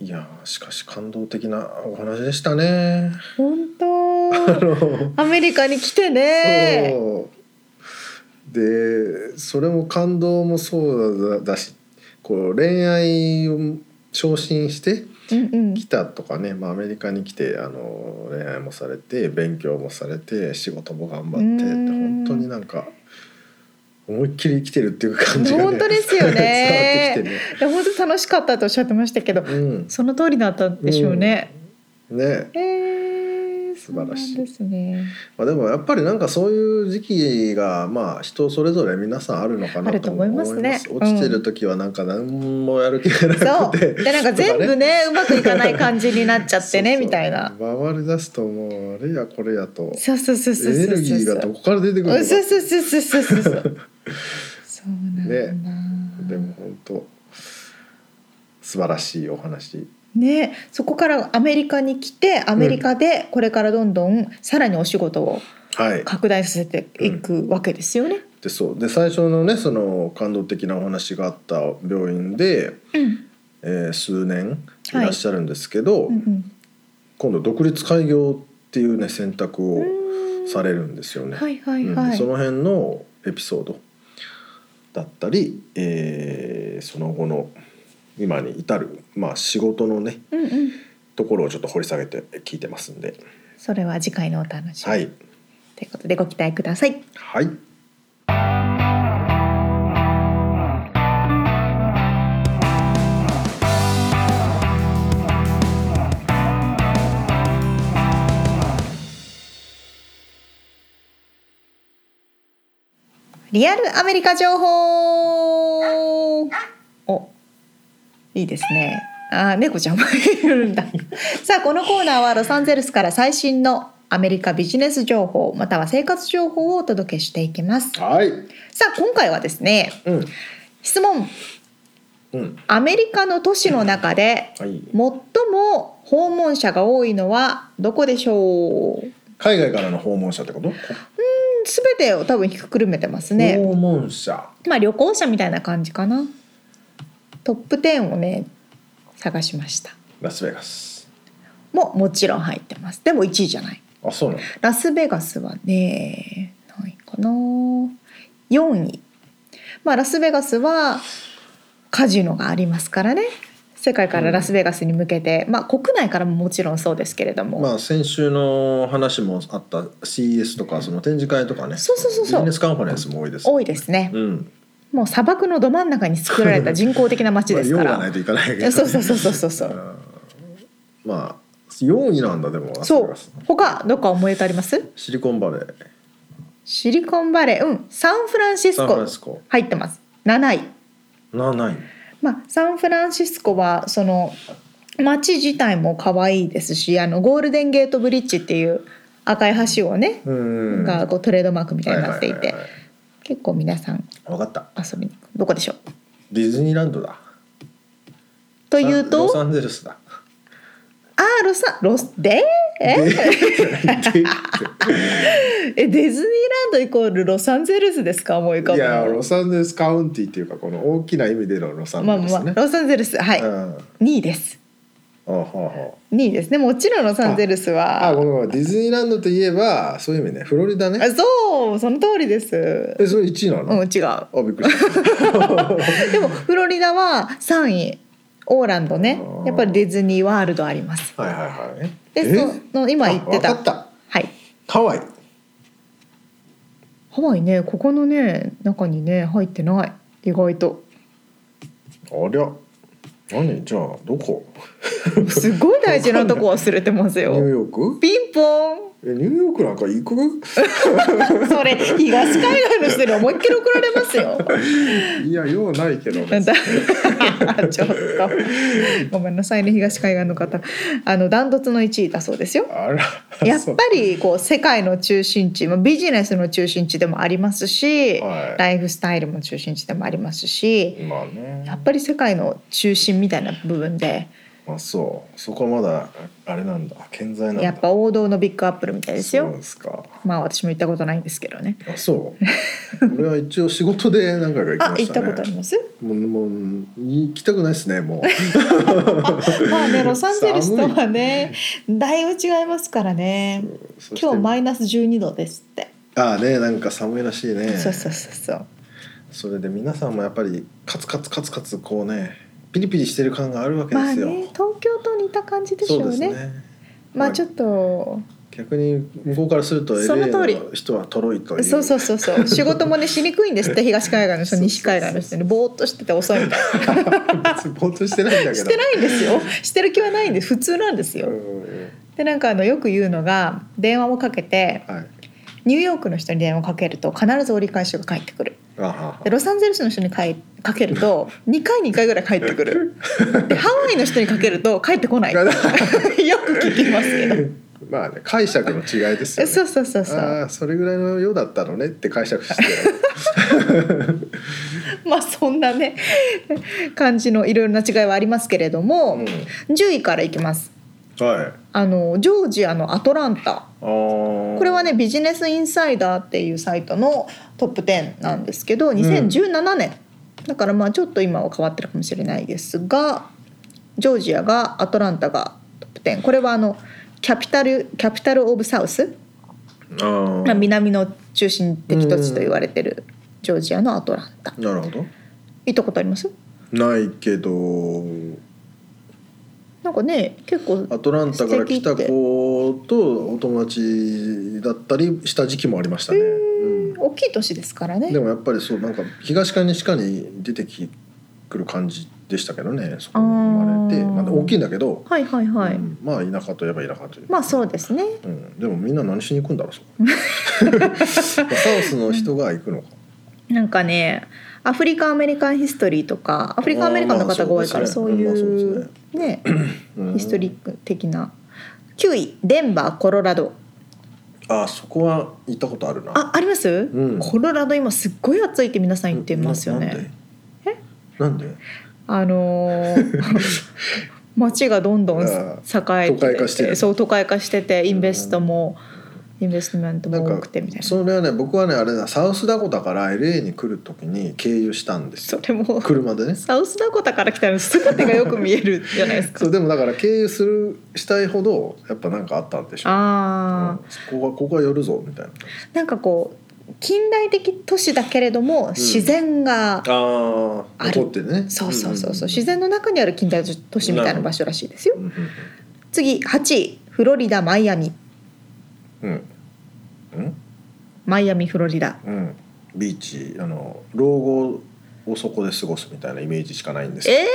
えいやーしかし感動的なお話でしたね。本あ当のアメリカに来てね。そうでそれも感動もそうだだしこう恋愛を昇進してうんうん。来たとかね、まあ、アメリカに来てあの恋愛もされて勉強もされて仕事も頑張ってってうん。本当になんか思いっきり生きてるっていう感じが、ね、本当ですよね。伝わってきてね。本当楽しかったとおっしゃってましたけど、うん。その通りだったんでしょうね。ね。えー、素晴らしい。ですね。まあ、でもやっぱりなんかそういう時期がまあ人それぞれ皆さんあるのかなと思います。ね。落ちてる時はなんか何もやる気がなくて、でなんか全部ねうまくいかない感じになっちゃってねみたいな。回り出すともうあれやこれやと。そうそうそうそうエネルギーがどこから出てくるのか。そうそうそうそうそうそう。そう。そうなんだな。でも本当素晴らしいお話ね、そこからアメリカに来てアメリカでこれからどんどんさらにお仕事をはい。拡大させていくわけですよね。でそう。で最初のねその感動的なお話があった病院で、うん。えー数年いらっしゃるんですけど、うんうん。今度独立開業っていうね選択をうんされるんですよね。はいはいはい。うん。その辺のエピソードだったり、えーその後の今に至る、まあ、仕事のねうんうん。ところをちょっと掘り下げて聞いてますんでそれは次回のお楽しみ。はいということでご期待ください。はいリアルアメリカ情報。お、いいですね。あー、猫ちゃんもいるんだ。さあ、このコーナーはロサンゼルスから最新のアメリカビジネス情報または生活情報をお届けしていきます。はいさあ、今回はですね、うん質問。うんアメリカの都市の中ではい最も訪問者が多いのはどこでしょう？海外からの訪問者ってこと、すべてを多分ひっくるめてますね。訪問者まあ旅行者みたいな感じかな。トップ10をね探しました。ラスベガスももちろん入ってます。でも1位じゃない。あそうなのラスベガスはね何位かな4位。まあラスベガスはカジノがありますからね。世界からラスベガスに向けて、まあ国内からももちろんそうですけれども、まあ先週の話もあった CES とかその展示会とかねそうそうそうそうビジネスカンファレンスも多いです多いですね。うんもう砂漠のど真ん中に作られた人工的な街ですから。まあないといかないけど、そうそうそうそうそうそう。うんまあ4位なんだでもそう。他どっか思い当たります？シリコンバレーシリコンバレー、うん、サンフランシスサンフラコンシスコ入ってます。7位。なないまあサンフランシスコはその街自体も可愛いですし、あのゴールデンゲートブリッジっていう赤い橋をね、うんがこうトレードマークみたいになっていて、はいはいはいはい結構皆さん分かった。遊びに。どこでしょう？ディズニーランドだ。というと、ロサンゼルスだ。あーロサロスでえ？で えディズニーランドイコールロサンゼルスですか？思い浮かぶいやのロサンゼルスカウンティっていうかこの大きな意味でのロサンゼまあルスね、まあロサンゼルスはい、うん。2位ですあはあは2位ですねもちろんロサンゼルスは。ああごめんごめん。ディズニーランドといえばそういう意味ね。フロリダね。あそうその通りです。えそれ1位なの、うん違う。あびっくりした。でもフロリダは3位。オーランドね。やっぱりディズニーワールドあります。はいはいはい。でその今言ってた。はい。ハワイ。ハワイねここのね中にね入ってない。意外と。ありゃ何？じゃあどこ？すごい大事なとこ忘れてますニューよヨーク？ピンポンえニューヨークなんか行く それ東海岸の人に思いっきり怒られますよ。いやようないけど ちょっと。ごめんなさいね東海岸の方。あのダントツの1位だそうですよ。あら。やっぱりこう世界の中心地まあビジネスの中心地でもありますし、はい。ライフスタイルも中心地でもありますしまあね。やっぱり世界の中心みたいな部分であそうそこはまだあれなんだ健在なんだやっぱ王道のビッグアップルみたいですそうよ。ですかまあ私も行ったことないんですけどね。あそう俺は一応仕事で何回か行きあ行ったましたねことあります？もうもう行きたくないですねもうまあねロサンゼルスとはねだいぶ違いますからね。今日マイナス12度ですって。ああねなんか寒いらしいねそうそうそうそう。それで皆さんもやっぱりカツカツカツカツこうねピリピリしてる感があるわけですよ、まあね東京と似た感じでしょそううね。ですね。まあちょっと。逆に向こうからするとその通り LA の人はとろいという。そうそうそうそう。仕事もねしにくいんですって東海岸の人西海岸の人に。ぼーっとしてて遅いみたいな別にぼーっとしてないんだけど。してないんですよ。してる気はないんです。普通なんですよ。うんでなんかあのよく言うのが電話をかけてはい。ニューヨークの人に電話をかけると必ず折り返しが返ってくるでロサンゼルスの人にかいかけると 2回に1回ぐらい返ってくる。でハワイの人にかけると返ってこない。よく聞きますけど。まあね解釈の違いですよね。そうそうそうそう。ああそれぐらいのようだったのねって解釈してまあそんなね感じのいろいろな違いはありますけれども、10位からいきます。はい。あのジョージアのアトランタ。あここれはねビジネスインサイダーっていうサイトのトップ10なんですけど2017年、だからまあちょっと今は変わってるかもしれないですがジョージアがアトランタがトップ10これはあのキャピタルキャピタル・オブ・サウス、あ、南の中心的土地と言われてるジョージアのアトランタ。なるほど。行ったことあります？ないけどなんかね結構アトランタから来た子とお友達だったりした時期もありましたね、うん。大きい都市ですからね。でもやっぱりそうなんか東か西かに出てきくる感じでしたけどねそこに生まれてまあ、大きいんだけど、はいはいはい、うん。まあ田舎といえば田舎というまあそうですね。うん、でもみんな何しに行くんだろうそこ。まあサウスの人が行くのか、なんかねアフリカンアメリカンヒストリーとかアフリカンアメリカンの方が多いからそういうね。うん。ヒストリック的な。9位デンバーコロラド。あそこは行ったことあるな。ああります、ん。コロラド今すっごい暑いって皆さん言ってますよなね。なんで？なんで？あのー 街がどんどん栄あえてそう都会化しててインベストも、インベストメントも多くてみたいな。それはね僕はねあれだサウスダコタから LA に来る時に経由したんですよ。それも車でね。サウスダコタから来たら全てがよく見えるじゃないですか。そうでもだから経由するしたいほどやっぱなんかあったんでしょう、ああ、うん。ここはここは寄るぞみたいな。なんかこう近代的都市だけれども自然が、ある。残ってね。そうそうそうそう、自ん然の中にある近代都市みたいな場所らしいですよ。うんうん次8位フロリダマイアミうん。うん？マイアミフロリダ。うん、うん、ビーチあの老後をそこで過ごすみたいなイメージしかないんですよ。え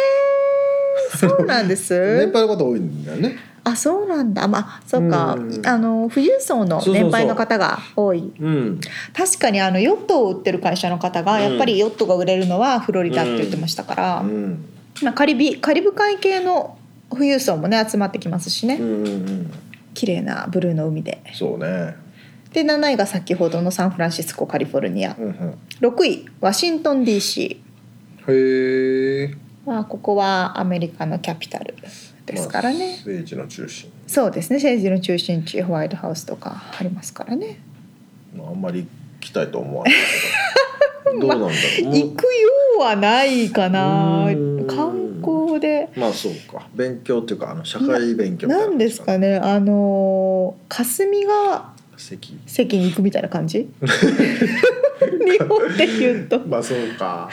ー、そうなんです？年配の方多いんだよね。あそうなんだ。まあそうか、うん。あの富裕層の年配の方が多い。うん。確かにあのヨットを売ってる会社の方が、うん。やっぱりヨットが売れるのはフロリダって言ってましたから、うん。まあ、カリビカリブ海系の富裕層もね集まってきますしね、うんうんうん綺麗なブルーの海で。そうね。で7位が先ほどのサンフランシスコカリフォルニア。うんうん。6位ワシントン DC へえ。まあここはアメリカのキャピタルですからね、まあ政治の中心。そうですね。政治の中心地ホワイトハウスとかありますからね。まああんまり行きたいと思わないけど。どうなんだろう。行くようはないかな。うん。観光で。まあそうか。勉強っていうかあの社会勉強なんですかね。あの霞が席。関に行くみたいな感じ？日本で言うと。まあそうか。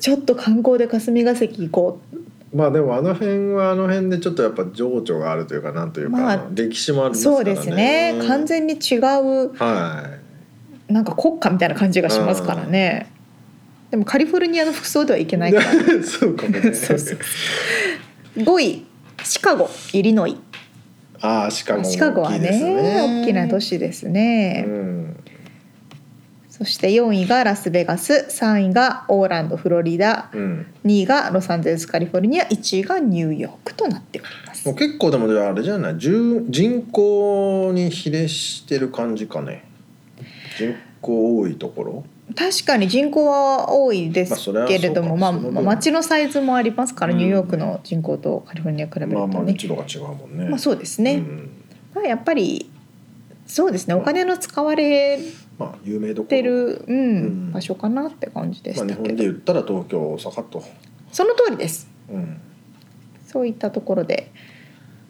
ちょっと観光で霞が関行こう。まあでもあの辺はあの辺でちょっとやっぱ情緒があるというかなんというか、まあ歴史もありますからね。そうですね。完全に違うはなんか国家みたいな感じがしますからねでもカリフォルニアの服装ではいけいないから そうかもね。そうそう5位シカゴイリノイ。ああシカゴもシカゴはねね大きな都市ですね、うん。そして4位がラスベガス。3位がオーランドフロリダ。うん。2位がロサンゼルスカリフォルニア。1位がニューヨークとなっております。もう結構でもああれじゃない？人人口に比例してる感じかね。人口多いところ？確かに人口は多いですけれども、まあそうかその分。町のサイズもありますから、うん。ニューヨークの人口とカリフォルニア比べるとね、まあまあま密度が違うもんね。あそうですね、うん。まあ、やっぱりそうですね。お金の使われまあ有名どころてる、うんうん。場所かなって感じでしまあ、たけど、日本で言ったら東京大阪と、その通りです。うん、そういったところで。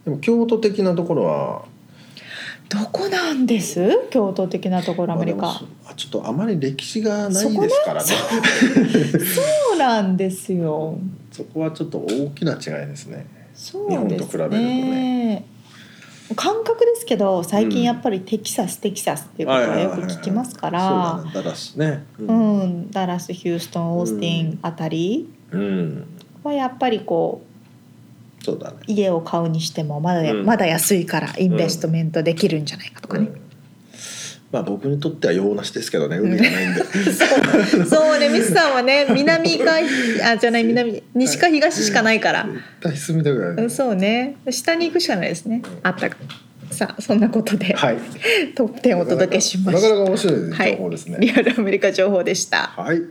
でも京都的なところはどこなんです？京都的なところアメリカ、まあちょっとあまり歴史がないですからね。そうなんですよ。そこはちょっと大きな違いですね。そうです日本と比べるとね。感覚ですけど最近やっぱりテキサス、テキサスっていうことはよく聞きますから。ダラスね。ううん、ダラスヒューストンオースティンあたり。うん。はやっぱりこうそうだね。家を買うにしてもまだ,、うん。まだ安いからインベストメントできるんじゃないかとかね、うん。まあ僕にとっては用なしですけどね海がないんで。そ うそうねミスさんはね南かあじゃない 南西か東しかないから、みたくない、うんそうね。下に行くしかないですね。あったか。さあそんなことで、はい。トップ10をお届けしました。なかなか面白いはい。情報ですね。リアルアメリカ情報でした。はい、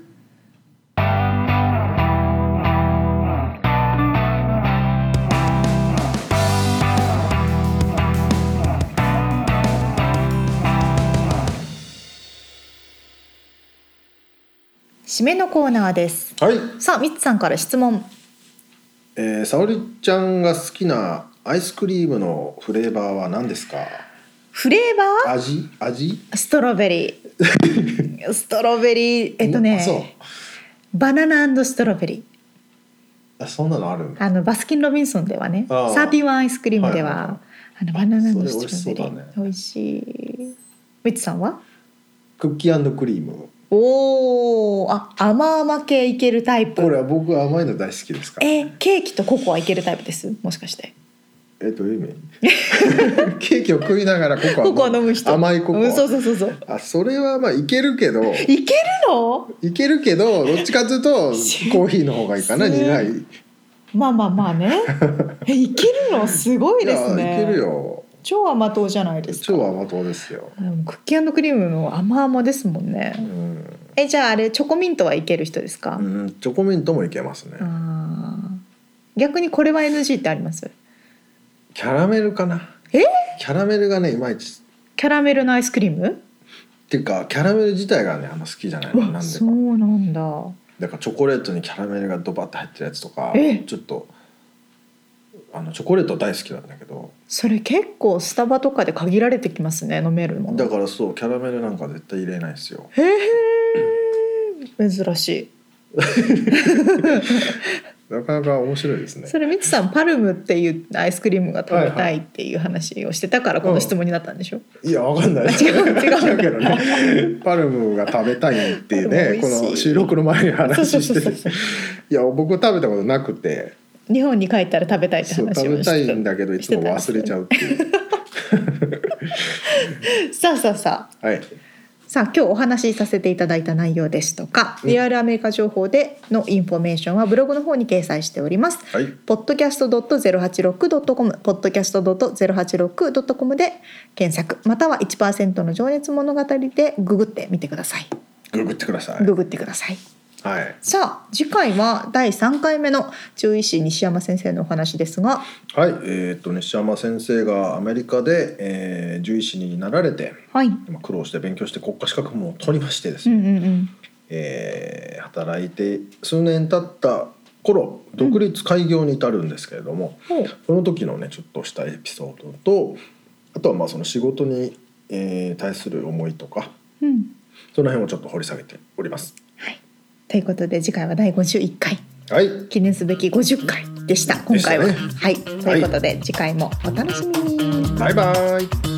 締めのコーナーです。はい。さあミッツさんから質問。えー、沙織ちゃんが好きなアイスクリームのフレーバーは何ですか？フレーバ味？味？ーストロベリー。ストロベリー。えっとねあそう。バナナストロベリー。あそんなのある？あのバスキン・ロビンソンではねサーティワンアイスクリームでは、はいはいはい。あのバナナストロベリー。美味しい。ミッツさんは？クッキークリームおおあ甘々系いけるタイプ。これは僕は甘いの大好きですから。えケーキとココアいけるタイプです？もしかして。えどういう意味？ケーキを食いながらココアココア飲む人。甘いココア、うん、そうそうそうそう。あそれはまあいけるけど。いけるの？いけるけどどっちかというと コーヒーの方がいいかなす苦い。まあまあまあね。えいけるの？すごいですね。いやいけるよ。超甘党じゃないですか。超甘党ですよ、でもクッキークリームの甘々ですもんね。うんえじゃああれチョコミントはいける人ですか、うん、チョコミントもいけますね、逆にこれは NG ってあります？キャラメルかな？え？キャラメルがねいまいち。キャラメルのアイスクリーム？っていうかキャラメル自体がねあんま好きじゃない。のなんでか。そうなんだ。だからチョコレートにキャラメルがドバッと入ってるやつとかえ？ちょっとあのチョコレート大好きなんだけど。それ結構スタバとかで限られてきますね飲めるもの。だからそうキャラメルなんか絶対入れないですよ。へえ珍しい。なかなか面白いですね。それみつさんパルムっていうアイスクリームが食べたいっていう話をしてたからこの質問になったんでしょ、いやわかんない。違う違う。だけどね。パルムが食べたいっていうねこの収録の前に話して。そうそうそうそう。いや僕食べたことなくて。日本に帰ったら食べたいって話を食べたいんだけどいつも忘れちゃうっていう。さあさあさあはいさあ今日お話しさせていただいた内容ですとか、うんリアルアメリカ情報でのインフォメーションはブログの方に掲載しております。はい podcast.086.com podcast.086.com で検索または1%の情熱物語でググってみてください。ググってくださいググってください。はいさあ次回は第3回目の獣医師西山先生のお話ですがはいえー、と西山先生がアメリカで、えー獣医師になられてはい。まあ苦労して勉強して国家資格も取りましてですうね、んうんうん。えー働いて数年経った頃独立開業に至るんですけれども、ほうその時のねちょっとしたエピソードとあとはまあその仕事に、えー対する思いとかうん。その辺をちょっと掘り下げております。ということで次回は第51回はい記念すべき50回でした今回は。ねはい。ということで、次回もお楽しみに。バイバイ